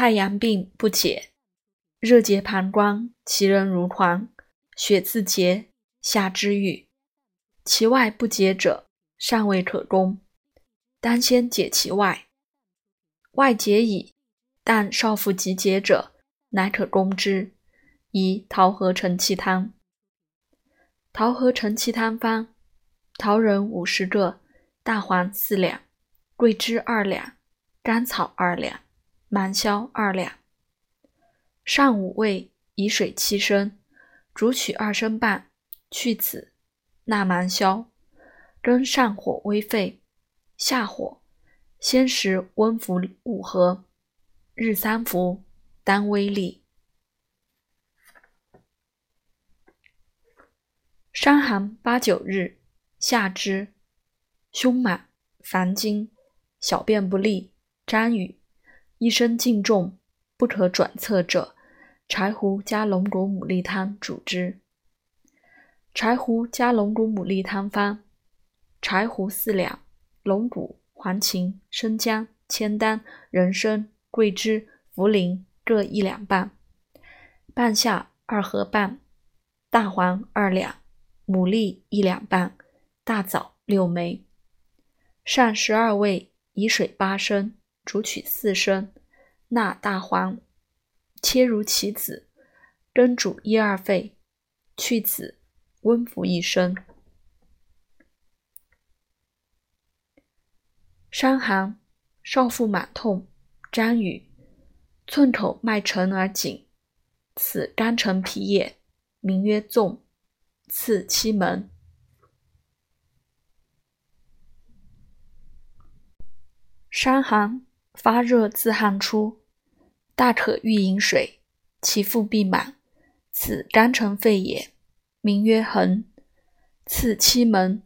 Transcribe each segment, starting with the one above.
太阳病不解，热结膀胱，其人如狂，血自结，下之愈。其外不解者，尚未可攻，当先解其外。外解矣，但少腹急结者，乃可攻之。以桃核承气汤。桃核承气汤方：桃仁五十个，大黄四两，桂枝二两，甘草二两，芒硝二两。上五味，以水七升，煮取二升半，去子，纳芒硝，跟上火微沸，下火，先食温服五合，日三服，当微利。伤寒八九日，下肢胸满、烦惊、小便不利、沾雨，一身尽重，不可转侧者，柴胡加龙骨牡蛎汤主之。柴胡加龙骨牡蛎汤方：柴胡四两，龙骨、黄芩、生姜、千丹、人参、桂枝、茯苓各一两半，半夏二合半，大黄二两。牡蛎一两半，大枣六枚，上十二味，以水八升，煮取四升，纳大黄，切如棋子，羹煮一二沸，去子，温服一升。伤寒，少腹满痛，沾雨，寸口脉沉而紧，此肝沉脾也，名曰纵。刺七门，伤寒发热自汗出，大可欲饮水，其腹必满，此肝成肺也，名曰横。次七门，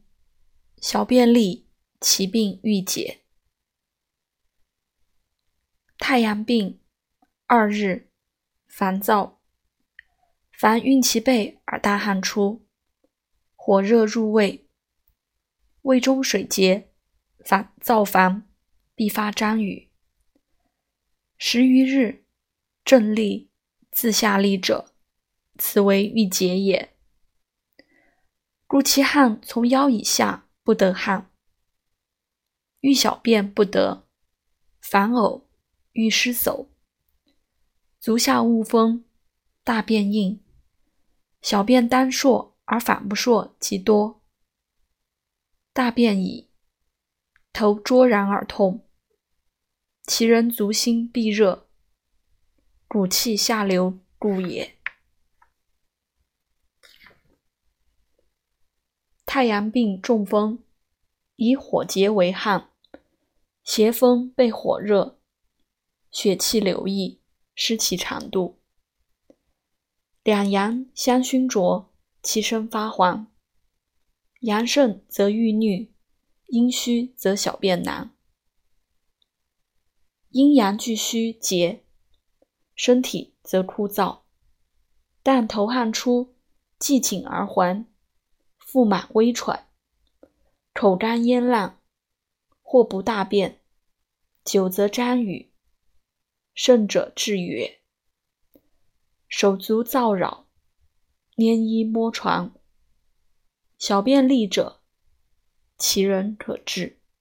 小便利，其病欲解。太阳病，二日，烦躁，凡运其背而大汗出。火热入胃，胃中水结，烦躁烦，必发张语。十余日，正立，自下立者，此为郁结也。故其汗从腰以下不得汗，欲小便不得，反呕，欲失走，足下恶风，大便硬，小便单数。而反不硕极多，大便已，头卓然而痛，其人足心必热，骨气下流故也。太阳病中风，以火结为汗，邪风被火热，血气流溢，失其长度，两阳相熏灼。其身发黄，阳盛则欲逆，阴虚则小便难。阴阳俱虚结，身体则枯燥。但头汗出，既紧而还，腹满微喘，口干咽烂，或不大便，久则沾雨，甚者至哕，手足燥扰。拈衣摸床，小便利者，其人可治。